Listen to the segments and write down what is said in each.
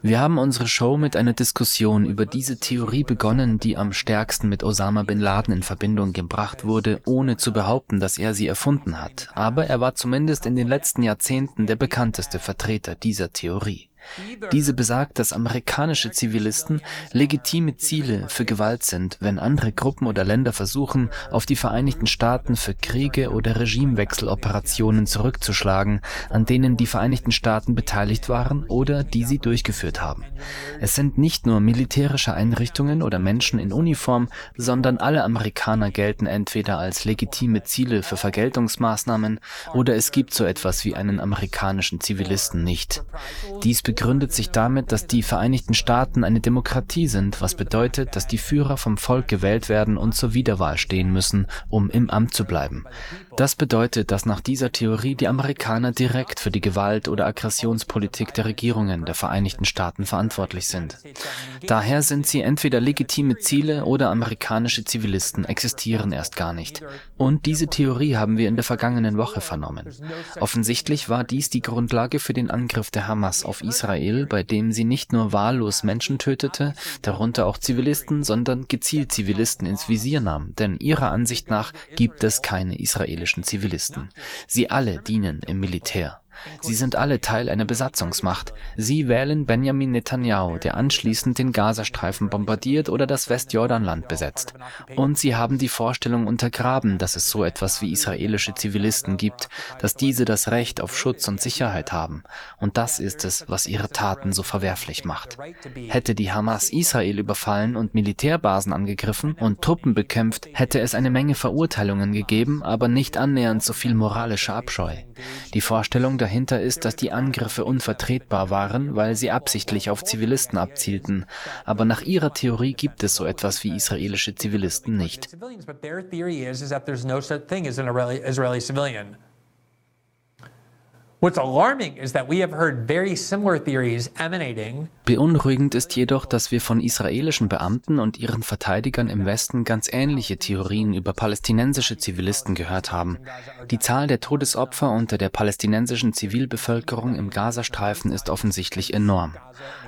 Wir haben unsere Show mit einer Diskussion über diese Theorie begonnen, die am stärksten mit Osama bin Laden in Verbindung gebracht wurde, ohne zu behaupten, dass er sie erfunden hat. Aber er war zumindest in den letzten Jahrzehnten der bekannteste Vertreter dieser Theorie. Diese besagt, dass amerikanische Zivilisten legitime Ziele für Gewalt sind, wenn andere Gruppen oder Länder versuchen, auf die Vereinigten Staaten für Kriege oder Regimewechseloperationen zurückzuschlagen, an denen die Vereinigten Staaten beteiligt waren oder die sie durchgeführt haben. Es sind nicht nur militärische Einrichtungen oder Menschen in Uniform, sondern alle Amerikaner gelten entweder als legitime Ziele für Vergeltungsmaßnahmen oder es gibt so etwas wie einen amerikanischen Zivilisten nicht. Dies begründet sich damit, dass die Vereinigten Staaten eine Demokratie sind, was bedeutet, dass die Führer vom Volk gewählt werden und zur Wiederwahl stehen müssen, um im Amt zu bleiben. Das bedeutet, dass nach dieser Theorie die Amerikaner direkt für die Gewalt- oder Aggressionspolitik der Regierungen der Vereinigten Staaten verantwortlich sind. Daher sind sie entweder legitime Ziele oder amerikanische Zivilisten existieren erst gar nicht. Und diese Theorie haben wir in der vergangenen Woche vernommen. Offensichtlich war dies die Grundlage für den Angriff der Hamas auf Israel Israel, bei dem sie nicht nur wahllos Menschen tötete, darunter auch Zivilisten, sondern gezielt Zivilisten ins Visier nahm, denn ihrer Ansicht nach gibt es keine israelischen Zivilisten. Sie alle dienen im Militär. Sie sind alle Teil einer Besatzungsmacht. Sie wählen Benjamin Netanyahu, der anschließend den Gazastreifen bombardiert oder das Westjordanland besetzt. Und sie haben die Vorstellung untergraben, dass es so etwas wie israelische Zivilisten gibt, dass diese das Recht auf Schutz und Sicherheit haben. Und das ist es, was ihre Taten so verwerflich macht. Hätte die Hamas Israel überfallen und Militärbasen angegriffen und Truppen bekämpft, hätte es eine Menge Verurteilungen gegeben, aber nicht annähernd so viel moralische Abscheu. Die Vorstellung der dahinter ist, dass die Angriffe unvertretbar waren, weil sie absichtlich auf Zivilisten abzielten. Aber nach ihrer Theorie gibt es so etwas wie israelische Zivilisten nicht. Beunruhigend ist jedoch, dass wir von israelischen Beamten und ihren Verteidigern im Westen ganz ähnliche Theorien über palästinensische Zivilisten gehört haben. Die Zahl der Todesopfer unter der palästinensischen Zivilbevölkerung im Gazastreifen ist offensichtlich enorm.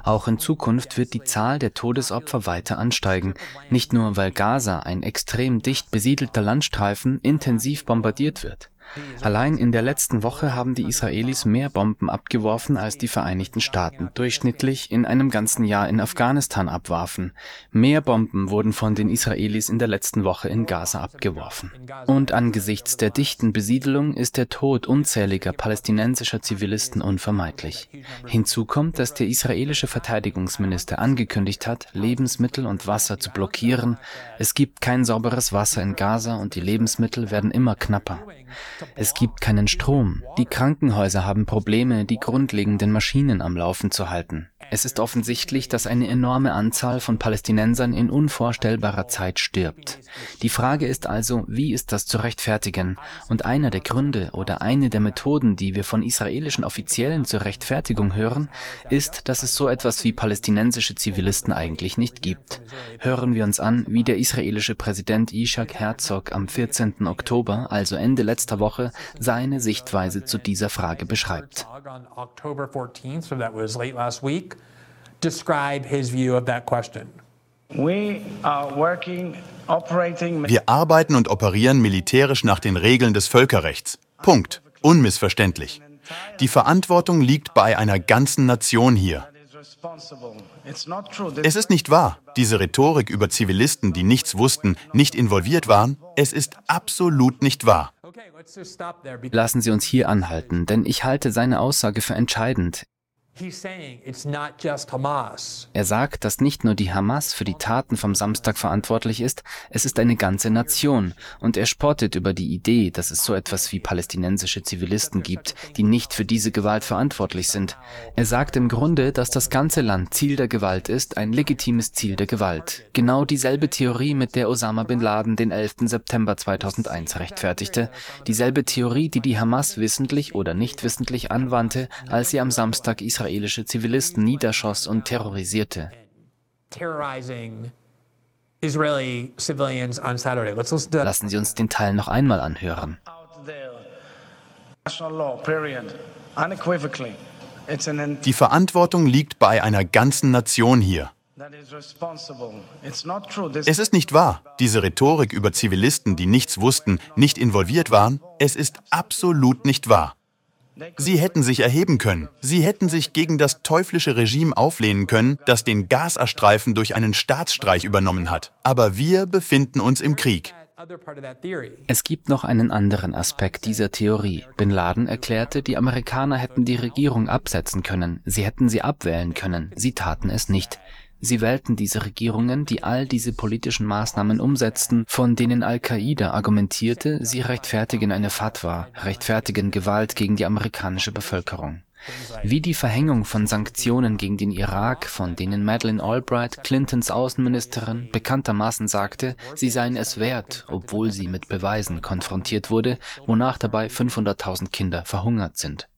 Auch in Zukunft wird die Zahl der Todesopfer weiter ansteigen, nicht nur weil Gaza, ein extrem dicht besiedelter Landstreifen, intensiv bombardiert wird. Allein in der letzten Woche haben die Israelis mehr Bomben abgeworfen als die Vereinigten Staaten durchschnittlich in einem ganzen Jahr in Afghanistan abwarfen. Mehr Bomben wurden von den Israelis in der letzten Woche in Gaza abgeworfen. Und angesichts der dichten Besiedelung ist der Tod unzähliger palästinensischer Zivilisten unvermeidlich. Hinzu kommt, dass der israelische Verteidigungsminister angekündigt hat, Lebensmittel und Wasser zu blockieren. Es gibt kein sauberes Wasser in Gaza und die Lebensmittel werden immer knapper. Es gibt keinen Strom. Die Krankenhäuser haben Probleme, die grundlegenden Maschinen am Laufen zu halten. Es ist offensichtlich, dass eine enorme Anzahl von Palästinensern in unvorstellbarer Zeit stirbt. Die Frage ist also, wie ist das zu rechtfertigen? Und einer der Gründe oder eine der Methoden, die wir von israelischen Offiziellen zur Rechtfertigung hören, ist, dass es so etwas wie palästinensische Zivilisten eigentlich nicht gibt. Hören wir uns an, wie der israelische Präsident Ishak Herzog am 14. Oktober, also Ende letzter Woche, seine Sichtweise zu dieser Frage beschreibt describe his view of that question. Wir arbeiten und operieren militärisch nach den Regeln des Völkerrechts. Punkt. Unmissverständlich. Die Verantwortung liegt bei einer ganzen Nation hier. Es ist nicht wahr, diese Rhetorik über Zivilisten, die nichts wussten, nicht involviert waren. Es ist absolut nicht wahr. Lassen Sie uns hier anhalten, denn ich halte seine Aussage für entscheidend. Er sagt, dass nicht nur die Hamas für die Taten vom Samstag verantwortlich ist, es ist eine ganze Nation. Und er spottet über die Idee, dass es so etwas wie palästinensische Zivilisten gibt, die nicht für diese Gewalt verantwortlich sind. Er sagt im Grunde, dass das ganze Land Ziel der Gewalt ist, ein legitimes Ziel der Gewalt. Genau dieselbe Theorie, mit der Osama bin Laden den 11. September 2001 rechtfertigte. Dieselbe Theorie, die die Hamas wissentlich oder nicht wissentlich anwandte, als sie am Samstag Israel israelische Zivilisten niederschoss und terrorisierte. Lassen Sie uns den Teil noch einmal anhören. Die Verantwortung liegt bei einer ganzen Nation hier. Es ist nicht wahr, diese Rhetorik über Zivilisten, die nichts wussten, nicht involviert waren. Es ist absolut nicht wahr. Sie hätten sich erheben können. Sie hätten sich gegen das teuflische Regime auflehnen können, das den Gazastreifen durch einen Staatsstreich übernommen hat. Aber wir befinden uns im Krieg. Es gibt noch einen anderen Aspekt dieser Theorie. Bin Laden erklärte, die Amerikaner hätten die Regierung absetzen können, sie hätten sie abwählen können, sie taten es nicht. Sie wählten diese Regierungen, die all diese politischen Maßnahmen umsetzten, von denen Al-Qaida argumentierte, sie rechtfertigen eine Fatwa, rechtfertigen Gewalt gegen die amerikanische Bevölkerung. Wie die Verhängung von Sanktionen gegen den Irak, von denen Madeleine Albright, Clintons Außenministerin, bekanntermaßen sagte, sie seien es wert, obwohl sie mit Beweisen konfrontiert wurde, wonach dabei 500.000 Kinder verhungert sind.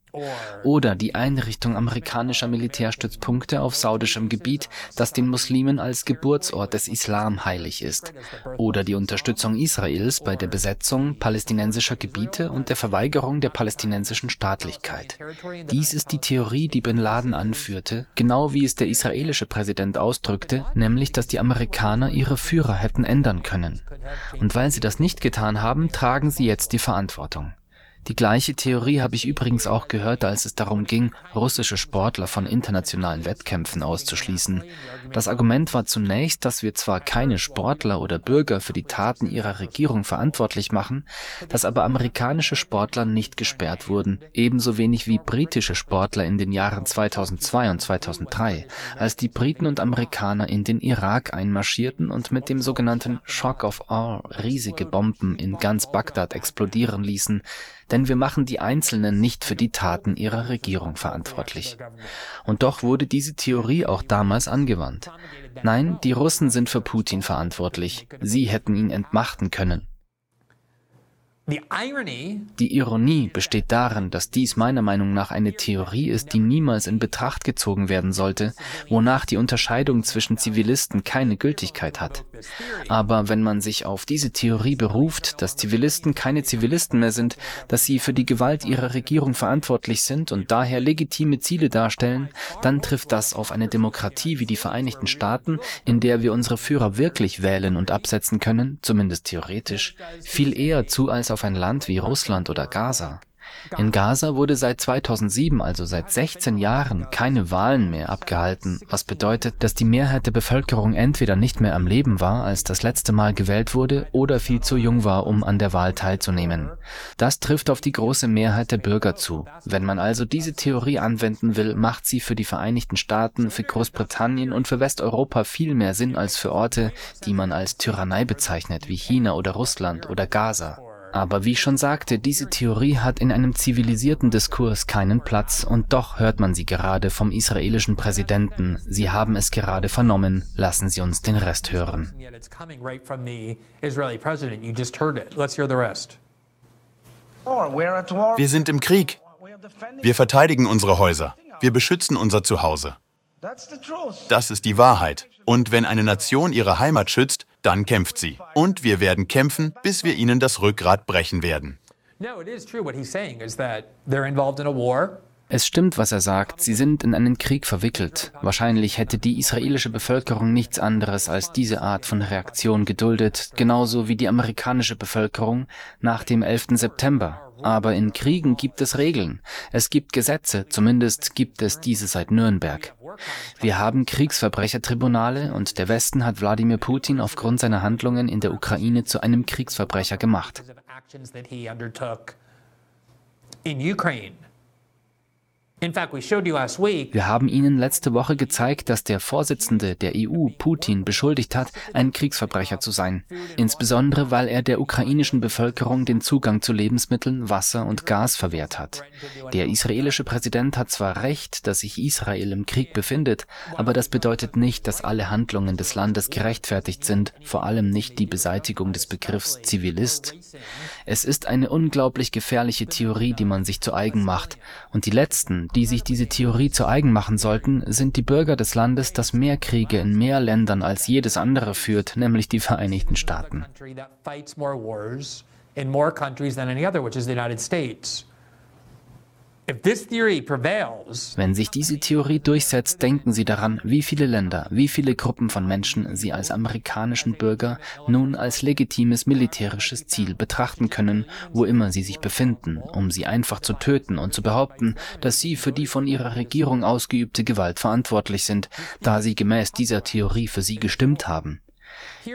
Oder die Einrichtung amerikanischer Militärstützpunkte auf saudischem Gebiet, das den Muslimen als Geburtsort des Islam heilig ist. Oder die Unterstützung Israels bei der Besetzung palästinensischer Gebiete und der Verweigerung der palästinensischen Staatlichkeit. Dies ist die Theorie, die Bin Laden anführte, genau wie es der israelische Präsident ausdrückte, nämlich dass die Amerikaner ihre Führer hätten ändern können. Und weil sie das nicht getan haben, tragen sie jetzt die Verantwortung. Die gleiche Theorie habe ich übrigens auch gehört, als es darum ging, russische Sportler von internationalen Wettkämpfen auszuschließen. Das Argument war zunächst, dass wir zwar keine Sportler oder Bürger für die Taten ihrer Regierung verantwortlich machen, dass aber amerikanische Sportler nicht gesperrt wurden, ebenso wenig wie britische Sportler in den Jahren 2002 und 2003, als die Briten und Amerikaner in den Irak einmarschierten und mit dem sogenannten Shock of Awe riesige Bomben in ganz Bagdad explodieren ließen, denn wir machen die Einzelnen nicht für die Taten ihrer Regierung verantwortlich. Und doch wurde diese Theorie auch damals angewandt. Nein, die Russen sind für Putin verantwortlich. Sie hätten ihn entmachten können. Die Ironie besteht darin, dass dies meiner Meinung nach eine Theorie ist, die niemals in Betracht gezogen werden sollte, wonach die Unterscheidung zwischen Zivilisten keine Gültigkeit hat. Aber wenn man sich auf diese Theorie beruft, dass Zivilisten keine Zivilisten mehr sind, dass sie für die Gewalt ihrer Regierung verantwortlich sind und daher legitime Ziele darstellen, dann trifft das auf eine Demokratie wie die Vereinigten Staaten, in der wir unsere Führer wirklich wählen und absetzen können, zumindest theoretisch, viel eher zu als auf ein Land wie Russland oder Gaza. In Gaza wurde seit 2007, also seit 16 Jahren, keine Wahlen mehr abgehalten, was bedeutet, dass die Mehrheit der Bevölkerung entweder nicht mehr am Leben war, als das letzte Mal gewählt wurde, oder viel zu jung war, um an der Wahl teilzunehmen. Das trifft auf die große Mehrheit der Bürger zu. Wenn man also diese Theorie anwenden will, macht sie für die Vereinigten Staaten, für Großbritannien und für Westeuropa viel mehr Sinn als für Orte, die man als Tyrannei bezeichnet, wie China oder Russland oder Gaza. Aber wie ich schon sagte, diese Theorie hat in einem zivilisierten Diskurs keinen Platz und doch hört man sie gerade vom israelischen Präsidenten. Sie haben es gerade vernommen. Lassen Sie uns den Rest hören. Wir sind im Krieg. Wir verteidigen unsere Häuser. Wir beschützen unser Zuhause. Das ist die Wahrheit. Und wenn eine Nation ihre Heimat schützt, dann kämpft sie. Und wir werden kämpfen, bis wir ihnen das Rückgrat brechen werden. Es stimmt, was er sagt. Sie sind in einen Krieg verwickelt. Wahrscheinlich hätte die israelische Bevölkerung nichts anderes als diese Art von Reaktion geduldet, genauso wie die amerikanische Bevölkerung nach dem 11. September. Aber in Kriegen gibt es Regeln. Es gibt Gesetze, zumindest gibt es diese seit Nürnberg. Wir haben Kriegsverbrechertribunale und der Westen hat Wladimir Putin aufgrund seiner Handlungen in der Ukraine zu einem Kriegsverbrecher gemacht. Wir haben Ihnen letzte Woche gezeigt, dass der Vorsitzende der EU, Putin, beschuldigt hat, ein Kriegsverbrecher zu sein. Insbesondere, weil er der ukrainischen Bevölkerung den Zugang zu Lebensmitteln, Wasser und Gas verwehrt hat. Der israelische Präsident hat zwar recht, dass sich Israel im Krieg befindet, aber das bedeutet nicht, dass alle Handlungen des Landes gerechtfertigt sind, vor allem nicht die Beseitigung des Begriffs Zivilist. Es ist eine unglaublich gefährliche Theorie, die man sich zu eigen macht, und die letzten, die sich diese Theorie zu eigen machen sollten, sind die Bürger des Landes, das mehr Kriege in mehr Ländern als jedes andere führt, nämlich die Vereinigten Staaten. Wenn sich diese Theorie durchsetzt, denken Sie daran, wie viele Länder, wie viele Gruppen von Menschen Sie als amerikanischen Bürger nun als legitimes militärisches Ziel betrachten können, wo immer sie sich befinden, um sie einfach zu töten und zu behaupten, dass sie für die von ihrer Regierung ausgeübte Gewalt verantwortlich sind, da sie gemäß dieser Theorie für sie gestimmt haben.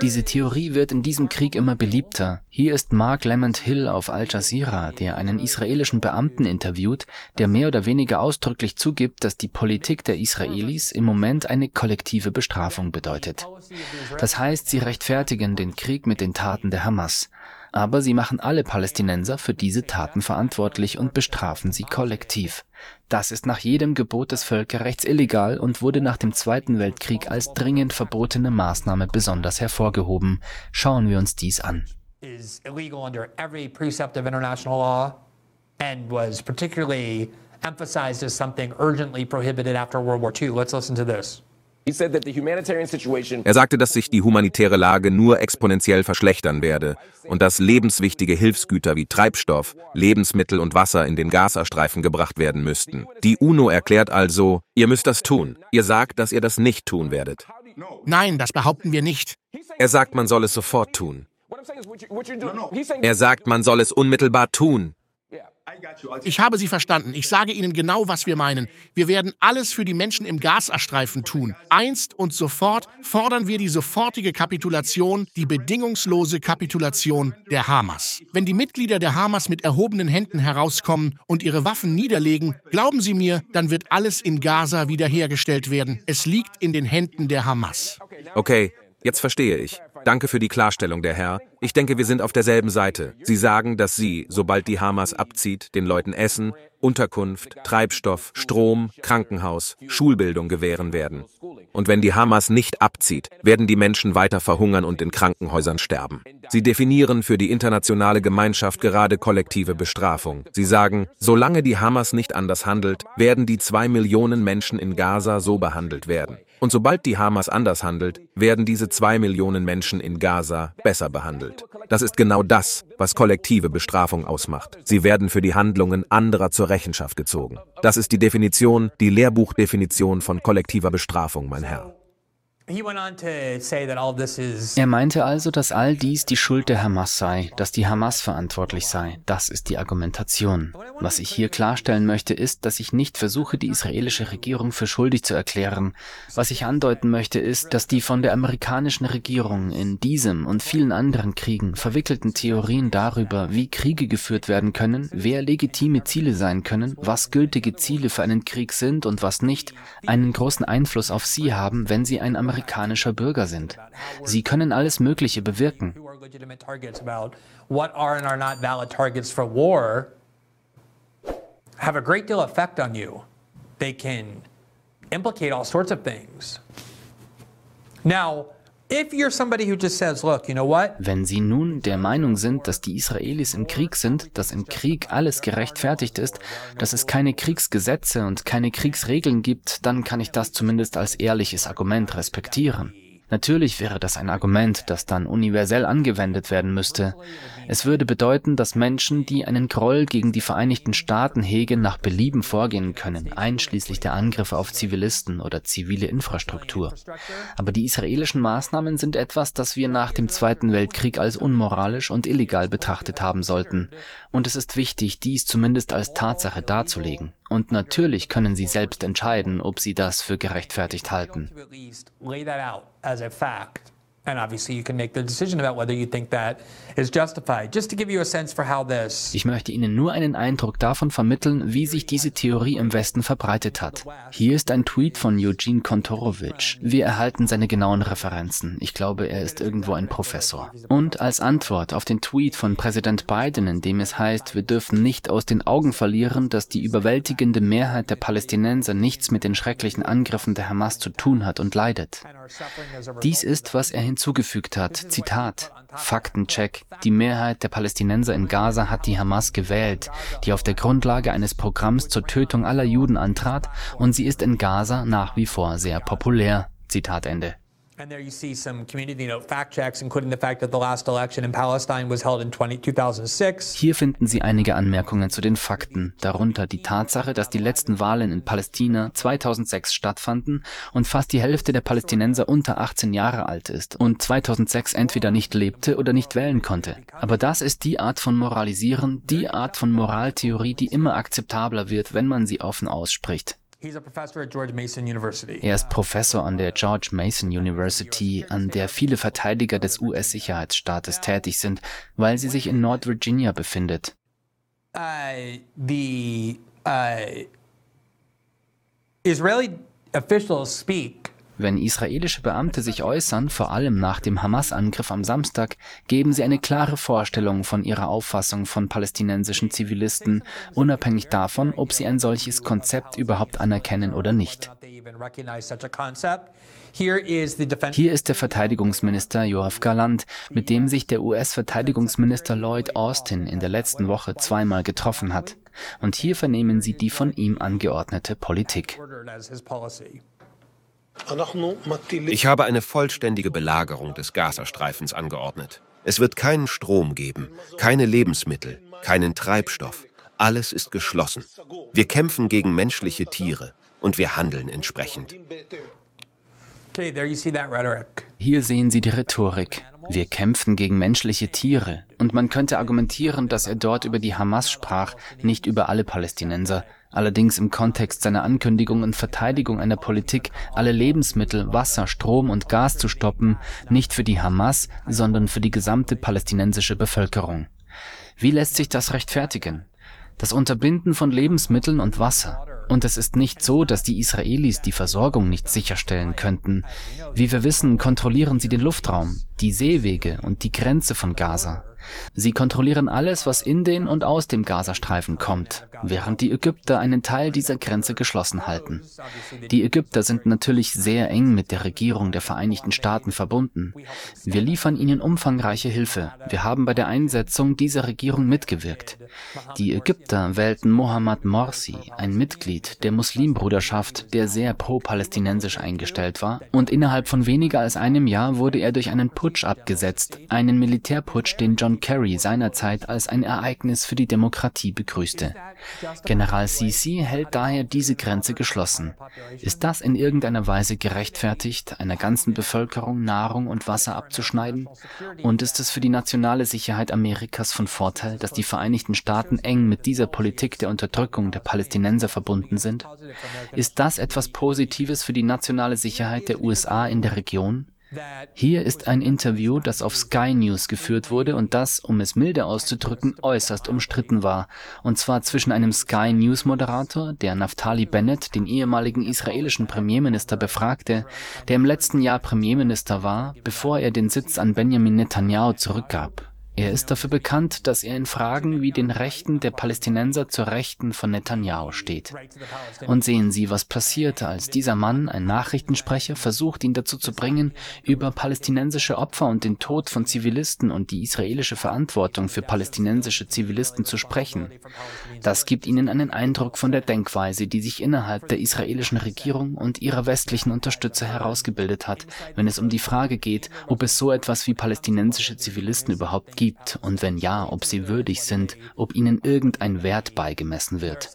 Diese Theorie wird in diesem Krieg immer beliebter. Hier ist Mark Lement Hill auf Al Jazeera, der einen israelischen Beamten interviewt, der mehr oder weniger ausdrücklich zugibt, dass die Politik der Israelis im Moment eine kollektive Bestrafung bedeutet. Das heißt, sie rechtfertigen den Krieg mit den Taten der Hamas. Aber sie machen alle Palästinenser für diese Taten verantwortlich und bestrafen sie kollektiv. Das ist nach jedem Gebot des Völkerrechts illegal und wurde nach dem Zweiten Weltkrieg als dringend verbotene Maßnahme besonders hervorgehoben. Schauen wir uns dies an. Is illegal under every precept of international law and was particularly emphasized as something urgently prohibited after World War II. Let's listen to this. Er sagte, dass sich die humanitäre Lage nur exponentiell verschlechtern werde und dass lebenswichtige Hilfsgüter wie Treibstoff, Lebensmittel und Wasser in den Gazastreifen gebracht werden müssten. Die UNO erklärt also, ihr müsst das tun. Ihr sagt, dass ihr das nicht tun werdet. Nein, das behaupten wir nicht. Er sagt, man soll es sofort tun. Er sagt, man soll es unmittelbar tun. Ich habe Sie verstanden. Ich sage Ihnen genau, was wir meinen. Wir werden alles für die Menschen im Gazastreifen tun. Einst und sofort fordern wir die sofortige Kapitulation, die bedingungslose Kapitulation der Hamas. Wenn die Mitglieder der Hamas mit erhobenen Händen herauskommen und ihre Waffen niederlegen, glauben Sie mir, dann wird alles in Gaza wiederhergestellt werden. Es liegt in den Händen der Hamas. Okay, jetzt verstehe ich. Danke für die Klarstellung, der Herr. Ich denke, wir sind auf derselben Seite. Sie sagen, dass Sie, sobald die Hamas abzieht, den Leuten Essen, Unterkunft, Treibstoff, Strom, Krankenhaus, Schulbildung gewähren werden. Und wenn die Hamas nicht abzieht, werden die Menschen weiter verhungern und in Krankenhäusern sterben. Sie definieren für die internationale Gemeinschaft gerade kollektive Bestrafung. Sie sagen, solange die Hamas nicht anders handelt, werden die zwei Millionen Menschen in Gaza so behandelt werden. Und sobald die Hamas anders handelt, werden diese zwei Millionen Menschen in Gaza besser behandelt. Das ist genau das, was kollektive Bestrafung ausmacht. Sie werden für die Handlungen anderer zur Rechenschaft gezogen. Das ist die Definition, die Lehrbuchdefinition von kollektiver Bestrafung, mein Herr. Er meinte also, dass all dies die Schuld der Hamas sei, dass die Hamas verantwortlich sei. Das ist die Argumentation. Was ich hier klarstellen möchte, ist, dass ich nicht versuche, die israelische Regierung für schuldig zu erklären. Was ich andeuten möchte, ist, dass die von der amerikanischen Regierung in diesem und vielen anderen Kriegen verwickelten Theorien darüber, wie Kriege geführt werden können, wer legitime Ziele sein können, was gültige Ziele für einen Krieg sind und was nicht, einen großen Einfluss auf sie haben, wenn sie ein Amerikaner amerikanischer Bürger sind. Sie können alles Mögliche bewirken. have a great deal of effect on you. They can implicate all sorts of things. Now, wenn Sie nun der Meinung sind, dass die Israelis im Krieg sind, dass im Krieg alles gerechtfertigt ist, dass es keine Kriegsgesetze und keine Kriegsregeln gibt, dann kann ich das zumindest als ehrliches Argument respektieren. Natürlich wäre das ein Argument, das dann universell angewendet werden müsste. Es würde bedeuten, dass Menschen, die einen Groll gegen die Vereinigten Staaten hegen, nach Belieben vorgehen können, einschließlich der Angriffe auf Zivilisten oder zivile Infrastruktur. Aber die israelischen Maßnahmen sind etwas, das wir nach dem Zweiten Weltkrieg als unmoralisch und illegal betrachtet haben sollten. Und es ist wichtig, dies zumindest als Tatsache darzulegen. Und natürlich können Sie selbst entscheiden, ob Sie das für gerechtfertigt halten. Ich möchte Ihnen nur einen Eindruck davon vermitteln, wie sich diese Theorie im Westen verbreitet hat. Hier ist ein Tweet von Eugene Kontorowitsch. Wir erhalten seine genauen Referenzen. Ich glaube, er ist irgendwo ein Professor. Und als Antwort auf den Tweet von Präsident Biden, in dem es heißt, wir dürfen nicht aus den Augen verlieren, dass die überwältigende Mehrheit der Palästinenser nichts mit den schrecklichen Angriffen der Hamas zu tun hat und leidet. Dies ist, was er hinzugefügt hat. Zitat. Faktencheck. Die Mehrheit der Palästinenser in Gaza hat die Hamas gewählt, die auf der Grundlage eines Programms zur Tötung aller Juden antrat, und sie ist in Gaza nach wie vor sehr populär. Zitat Ende. And there you see some community note fact checks, including the fact that the last election in Palestine was held in 20, 2006. Hier finden Sie einige Anmerkungen zu den Fakten, darunter die Tatsache, dass die letzten Wahlen in Palästina 2006 stattfanden und fast die Hälfte der Palästinenser unter 18 Jahre alt ist und 2006 entweder nicht lebte oder nicht wählen konnte. Aber das ist die Art von Moralisieren, die Art von Moraltheorie, die immer akzeptabler wird, wenn man sie offen ausspricht. Er ist Professor an der George Mason University, an der viele Verteidiger des US-Sicherheitsstaates tätig sind, weil sie sich in Nord-Virginia befindet. The Israeli officials speak wenn israelische Beamte sich äußern, vor allem nach dem Hamas-Angriff am Samstag, geben sie eine klare Vorstellung von ihrer Auffassung von palästinensischen Zivilisten, unabhängig davon, ob sie ein solches Konzept überhaupt anerkennen oder nicht. Hier ist der Verteidigungsminister Joachim Galland, mit dem sich der US-Verteidigungsminister Lloyd Austin in der letzten Woche zweimal getroffen hat. Und hier vernehmen Sie die von ihm angeordnete Politik. Ich habe eine vollständige Belagerung des Gazastreifens angeordnet. Es wird keinen Strom geben, keine Lebensmittel, keinen Treibstoff. Alles ist geschlossen. Wir kämpfen gegen menschliche Tiere und wir handeln entsprechend. Hier sehen Sie die Rhetorik. Wir kämpfen gegen menschliche Tiere. Und man könnte argumentieren, dass er dort über die Hamas sprach, nicht über alle Palästinenser. Allerdings im Kontext seiner Ankündigung und Verteidigung einer Politik, alle Lebensmittel, Wasser, Strom und Gas zu stoppen, nicht für die Hamas, sondern für die gesamte palästinensische Bevölkerung. Wie lässt sich das rechtfertigen? Das Unterbinden von Lebensmitteln und Wasser. Und es ist nicht so, dass die Israelis die Versorgung nicht sicherstellen könnten. Wie wir wissen, kontrollieren sie den Luftraum, die Seewege und die Grenze von Gaza. Sie kontrollieren alles, was in den und aus dem Gazastreifen kommt, während die Ägypter einen Teil dieser Grenze geschlossen halten. Die Ägypter sind natürlich sehr eng mit der Regierung der Vereinigten Staaten verbunden. Wir liefern ihnen umfangreiche Hilfe. Wir haben bei der Einsetzung dieser Regierung mitgewirkt. Die Ägypter wählten Mohammad Morsi, ein Mitglied der Muslimbruderschaft, der sehr pro-palästinensisch eingestellt war, und innerhalb von weniger als einem Jahr wurde er durch einen Putsch abgesetzt, einen Militärputsch, den John John Kerry seinerzeit als ein Ereignis für die Demokratie begrüßte. General Sisi hält daher diese Grenze geschlossen. Ist das in irgendeiner Weise gerechtfertigt, einer ganzen Bevölkerung Nahrung und Wasser abzuschneiden? Und ist es für die nationale Sicherheit Amerikas von Vorteil, dass die Vereinigten Staaten eng mit dieser Politik der Unterdrückung der Palästinenser verbunden sind? Ist das etwas Positives für die nationale Sicherheit der USA in der Region? Hier ist ein Interview, das auf Sky News geführt wurde und das, um es milde auszudrücken, äußerst umstritten war. Und zwar zwischen einem Sky News Moderator, der Naftali Bennett, den ehemaligen israelischen Premierminister, befragte, der im letzten Jahr Premierminister war, bevor er den Sitz an Benjamin Netanyahu zurückgab. Er ist dafür bekannt, dass er in Fragen wie den Rechten der Palästinenser zur Rechten von Netanyahu steht. Und sehen Sie, was passierte, als dieser Mann, ein Nachrichtensprecher, versucht, ihn dazu zu bringen, über palästinensische Opfer und den Tod von Zivilisten und die israelische Verantwortung für palästinensische Zivilisten zu sprechen. Das gibt Ihnen einen Eindruck von der Denkweise, die sich innerhalb der israelischen Regierung und ihrer westlichen Unterstützer herausgebildet hat, wenn es um die Frage geht, ob es so etwas wie palästinensische Zivilisten überhaupt gibt gibt und wenn ja, ob sie würdig sind, ob ihnen irgendein Wert beigemessen wird.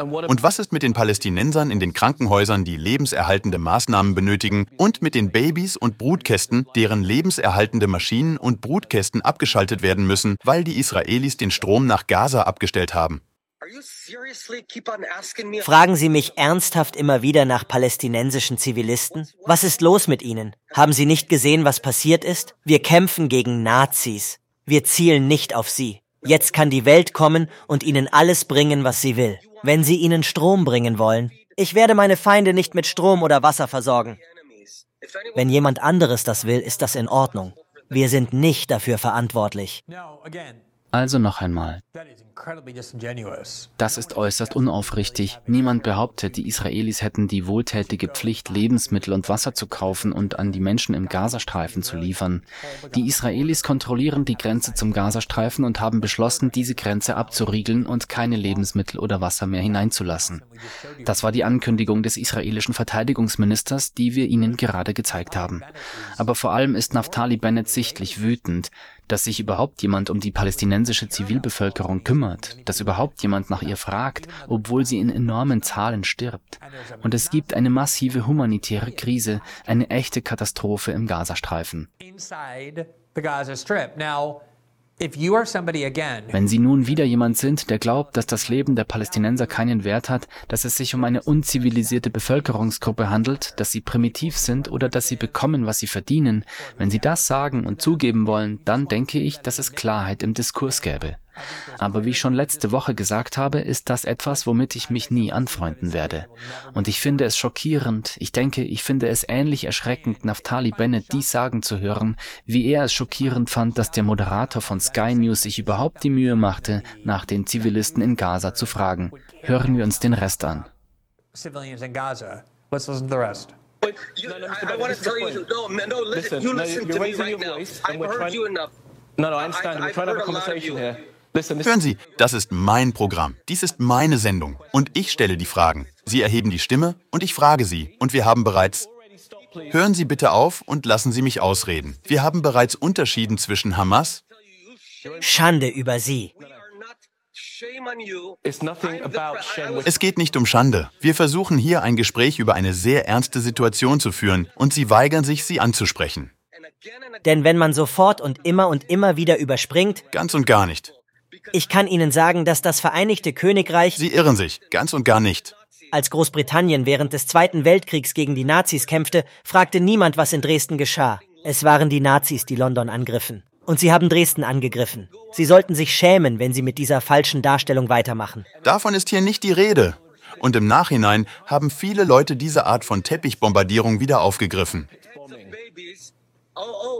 Und was ist mit den Palästinensern in den Krankenhäusern, die lebenserhaltende Maßnahmen benötigen, und mit den Babys und Brutkästen, deren lebenserhaltende Maschinen und Brutkästen abgeschaltet werden müssen, weil die Israelis den Strom nach Gaza abgestellt haben? Fragen Sie mich ernsthaft immer wieder nach palästinensischen Zivilisten? Was ist los mit ihnen? Haben Sie nicht gesehen, was passiert ist? Wir kämpfen gegen Nazis. Wir zielen nicht auf sie. Jetzt kann die Welt kommen und ihnen alles bringen, was sie will. Wenn sie ihnen Strom bringen wollen. Ich werde meine Feinde nicht mit Strom oder Wasser versorgen. Wenn jemand anderes das will, ist das in Ordnung. Wir sind nicht dafür verantwortlich. Also noch einmal. Das ist äußerst unaufrichtig. Niemand behauptet, die Israelis hätten die wohltätige Pflicht, Lebensmittel und Wasser zu kaufen und an die Menschen im Gazastreifen zu liefern. Die Israelis kontrollieren die Grenze zum Gazastreifen und haben beschlossen, diese Grenze abzuriegeln und keine Lebensmittel oder Wasser mehr hineinzulassen. Das war die Ankündigung des israelischen Verteidigungsministers, die wir Ihnen gerade gezeigt haben. Aber vor allem ist Naftali Bennett sichtlich wütend, dass sich überhaupt jemand um die palästinensische Zivilbevölkerung kümmert, dass überhaupt jemand nach ihr fragt, obwohl sie in enormen Zahlen stirbt. Und es gibt eine massive humanitäre Krise, eine echte Katastrophe im Gazastreifen. Wenn Sie nun wieder jemand sind, der glaubt, dass das Leben der Palästinenser keinen Wert hat, dass es sich um eine unzivilisierte Bevölkerungsgruppe handelt, dass sie primitiv sind oder dass sie bekommen, was sie verdienen, wenn Sie das sagen und zugeben wollen, dann denke ich, dass es Klarheit im Diskurs gäbe. Aber wie ich schon letzte Woche gesagt habe, ist das etwas, womit ich mich nie anfreunden werde. Und ich finde es schockierend, ich denke, ich finde es ähnlich erschreckend, Naftali Bennett dies sagen zu hören, wie er es schockierend fand, dass der Moderator von Sky News sich überhaupt die Mühe machte, nach den Zivilisten in Gaza zu fragen. Hören wir uns den Rest an. Civilians in Gaza. Let's listen to the rest. But you, no, no, I, I want to tell you, no, no, listen, listen you listen no, to me right now. I've heard you enough. No, no, I understand. We're trying to have a conversation here. Hören Sie, das ist mein Programm. Dies ist meine Sendung. Und ich stelle die Fragen. Sie erheben die Stimme und ich frage Sie. Und wir haben bereits... Hören Sie bitte auf und lassen Sie mich ausreden. Wir haben bereits unterschieden zwischen Hamas... Schande über Sie. Es geht nicht um Schande. Wir versuchen hier ein Gespräch über eine sehr ernste Situation zu führen und Sie weigern sich, sie anzusprechen. Denn wenn man sofort und immer und immer wieder überspringt. Ganz und gar nicht. Ich kann Ihnen sagen, dass das Vereinigte Königreich. Sie irren sich, ganz und gar nicht. Als Großbritannien während des Zweiten Weltkriegs gegen die Nazis kämpfte, fragte niemand, was in Dresden geschah. Es waren die Nazis, die London angriffen. Und sie haben Dresden angegriffen. Sie sollten sich schämen, wenn sie mit dieser falschen Darstellung weitermachen. Davon ist hier nicht die Rede. Und im Nachhinein haben viele Leute diese Art von Teppichbombardierung wieder aufgegriffen.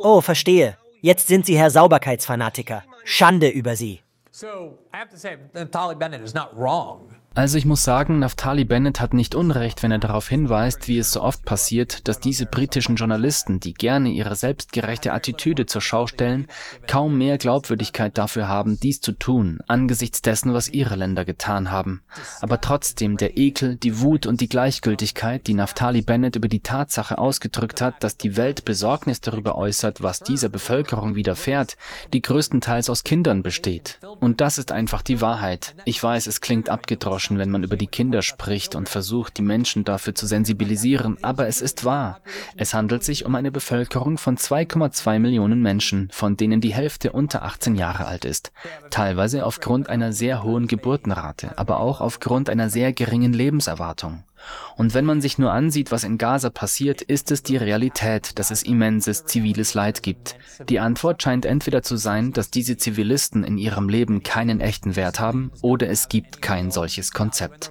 Oh, verstehe. Jetzt sind Sie Herr Sauberkeitsfanatiker. Schande über Sie. So I have to say, Natali Bennett is not wrong. Also ich muss sagen, Naftali Bennett hat nicht Unrecht, wenn er darauf hinweist, wie es so oft passiert, dass diese britischen Journalisten, die gerne ihre selbstgerechte Attitüde zur Schau stellen, kaum mehr Glaubwürdigkeit dafür haben, dies zu tun, angesichts dessen, was ihre Länder getan haben. Aber trotzdem der Ekel, die Wut und die Gleichgültigkeit, die Naftali Bennett über die Tatsache ausgedrückt hat, dass die Welt Besorgnis darüber äußert, was dieser Bevölkerung widerfährt, die größtenteils aus Kindern besteht. Und das ist einfach die Wahrheit. Ich weiß, es klingt abgedroschen, Menschen, wenn man über die Kinder spricht und versucht, die Menschen dafür zu sensibilisieren, aber es ist wahr. Es handelt sich um eine Bevölkerung von 2,2 Millionen Menschen, von denen die Hälfte unter 18 Jahre alt ist. Teilweise aufgrund einer sehr hohen Geburtenrate, aber auch aufgrund einer sehr geringen Lebenserwartung. Und wenn man sich nur ansieht, was in Gaza passiert, ist es die Realität, dass es immenses ziviles Leid gibt. Die Antwort scheint entweder zu sein, dass diese Zivilisten in ihrem Leben keinen echten Wert haben, oder es gibt kein solches Konzept.